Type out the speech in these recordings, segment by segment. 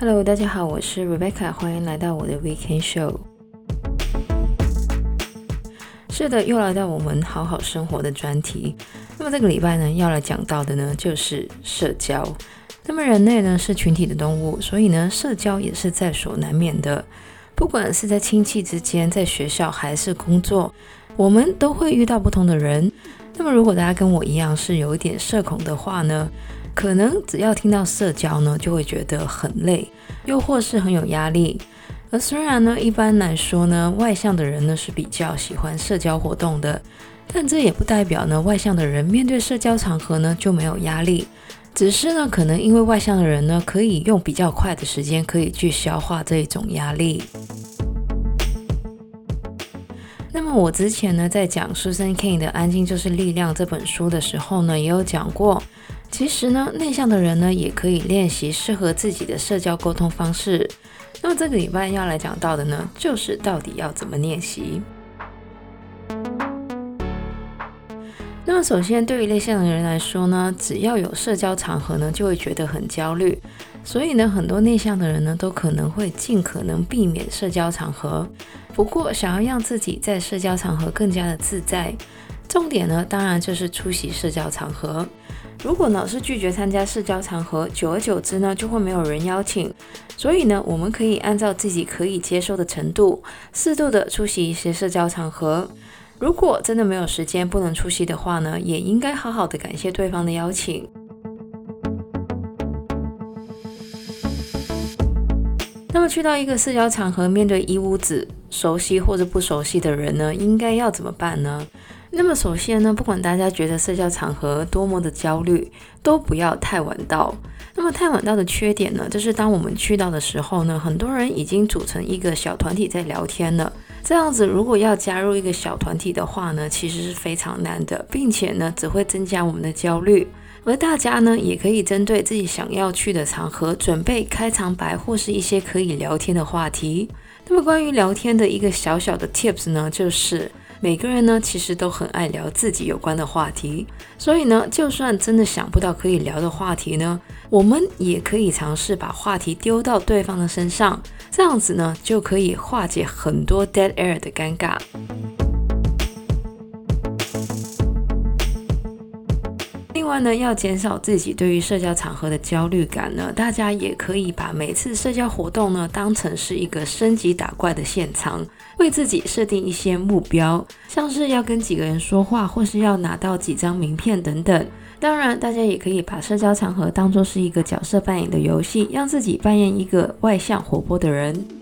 Hello，大家好，我是 Rebecca，欢迎来到我的 Weekend Show。是的，又来到我们好好生活的专题。那么这个礼拜呢，要来讲到的呢，就是社交。那么人类呢是群体的动物，所以呢，社交也是在所难免的。不管是在亲戚之间，在学校还是工作，我们都会遇到不同的人。那么如果大家跟我一样是有一点社恐的话呢，可能只要听到社交呢，就会觉得很累，又或是很有压力。而虽然呢，一般来说呢，外向的人呢是比较喜欢社交活动的，但这也不代表呢，外向的人面对社交场合呢就没有压力。只是呢，可能因为外向的人呢，可以用比较快的时间可以去消化这一种压力。那么我之前呢，在讲 Susan Cain 的《安静就是力量》这本书的时候呢，也有讲过。其实呢，内向的人呢，也可以练习适合自己的社交沟通方式。那么这个礼拜要来讲到的呢，就是到底要怎么练习。那么首先，对于内向的人来说呢，只要有社交场合呢，就会觉得很焦虑。所以呢，很多内向的人呢，都可能会尽可能避免社交场合。不过，想要让自己在社交场合更加的自在，重点呢，当然就是出席社交场合。如果老是拒绝参加社交场合，久而久之呢，就会没有人邀请。所以呢，我们可以按照自己可以接受的程度，适度的出席一些社交场合。如果真的没有时间不能出席的话呢，也应该好好的感谢对方的邀请。那么去到一个社交场合，面对一屋子熟悉或者不熟悉的人呢，应该要怎么办呢？那么首先呢，不管大家觉得社交场合多么的焦虑，都不要太晚到。那么太晚到的缺点呢，就是当我们去到的时候呢，很多人已经组成一个小团体在聊天了。这样子如果要加入一个小团体的话呢，其实是非常难的，并且呢，只会增加我们的焦虑。而大家呢，也可以针对自己想要去的场合，准备开场白或是一些可以聊天的话题。那么关于聊天的一个小小的 tips 呢，就是。每个人呢，其实都很爱聊自己有关的话题，所以呢，就算真的想不到可以聊的话题呢，我们也可以尝试把话题丢到对方的身上，这样子呢，就可以化解很多 dead air 的尴尬。另外呢，要减少自己对于社交场合的焦虑感呢，大家也可以把每次社交活动呢当成是一个升级打怪的现场，为自己设定一些目标，像是要跟几个人说话，或是要拿到几张名片等等。当然，大家也可以把社交场合当作是一个角色扮演的游戏，让自己扮演一个外向活泼的人。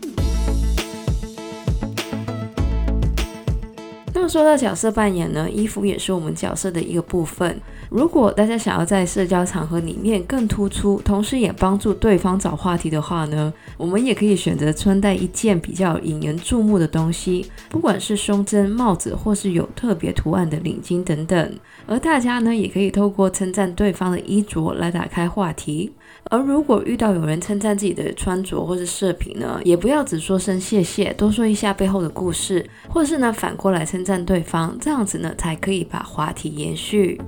说到角色扮演呢，衣服也是我们角色的一个部分。如果大家想要在社交场合里面更突出，同时也帮助对方找话题的话呢，我们也可以选择穿戴一件比较引人注目的东西，不管是胸针、帽子，或是有特别图案的领巾等等。而大家呢，也可以透过称赞对方的衣着来打开话题。而如果遇到有人称赞自己的穿着或是饰品呢，也不要只说声谢谢，多说一下背后的故事，或是呢反过来称赞对方，这样子呢才可以把话题延续。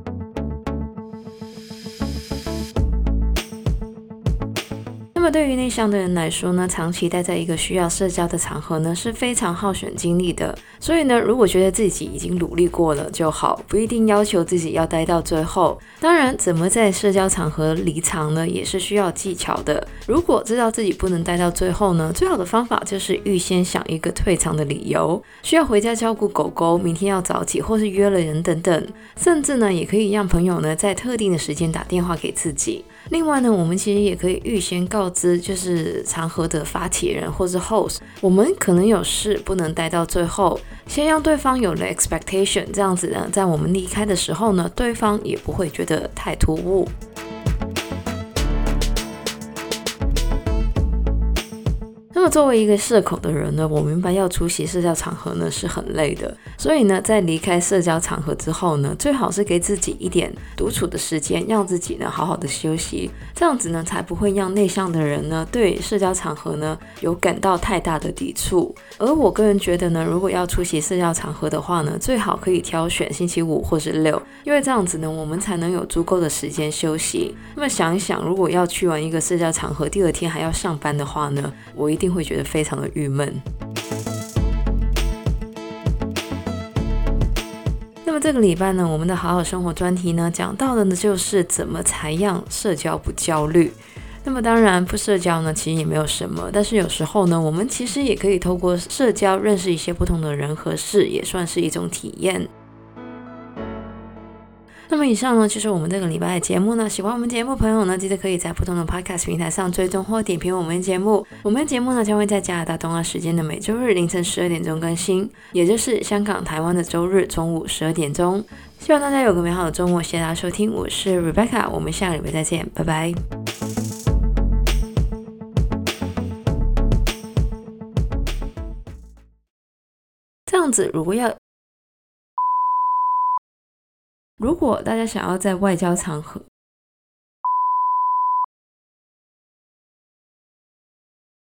那么对于内向的人来说呢，长期待在一个需要社交的场合呢，是非常耗损精力的。所以呢，如果觉得自己已经努力过了就好，不一定要求自己要待到最后。当然，怎么在社交场合离场呢，也是需要技巧的。如果知道自己不能待到最后呢，最好的方法就是预先想一个退场的理由，需要回家照顾狗狗，明天要早起，或是约了人等等。甚至呢，也可以让朋友呢在特定的时间打电话给自己。另外呢，我们其实也可以预先告知，就是场合的发起人或是 host，我们可能有事不能待到最后，先让对方有了 expectation，这样子呢，在我们离开的时候呢，对方也不会觉得太突兀。作为一个社恐的人呢，我明白要出席社交场合呢是很累的，所以呢，在离开社交场合之后呢，最好是给自己一点独处的时间，让自己呢好好的休息，这样子呢才不会让内向的人呢对社交场合呢有感到太大的抵触。而我个人觉得呢，如果要出席社交场合的话呢，最好可以挑选星期五或是六，因为这样子呢，我们才能有足够的时间休息。那么想一想，如果要去完一个社交场合，第二天还要上班的话呢，我一定会会觉得非常的郁闷。那么这个礼拜呢，我们的好好生活专题呢，讲到的呢就是怎么才让社交不焦虑。那么当然不社交呢，其实也没有什么。但是有时候呢，我们其实也可以透过社交认识一些不同的人和事，也算是一种体验。那么以上呢，就是我们这个礼拜的节目呢。喜欢我们节目朋友呢，记得可以在不同的 Podcast 平台上追踪或点评我们的节目。我们的节目呢，将会在加拿大东岸时间的每周日凌晨十二点钟更新，也就是香港、台湾的周日中午十二点钟。希望大家有个美好的周末，谢谢大家收听，我是 Rebecca，我们下个礼拜再见，拜拜。这样子，如果要。如果大家想要在外交场合，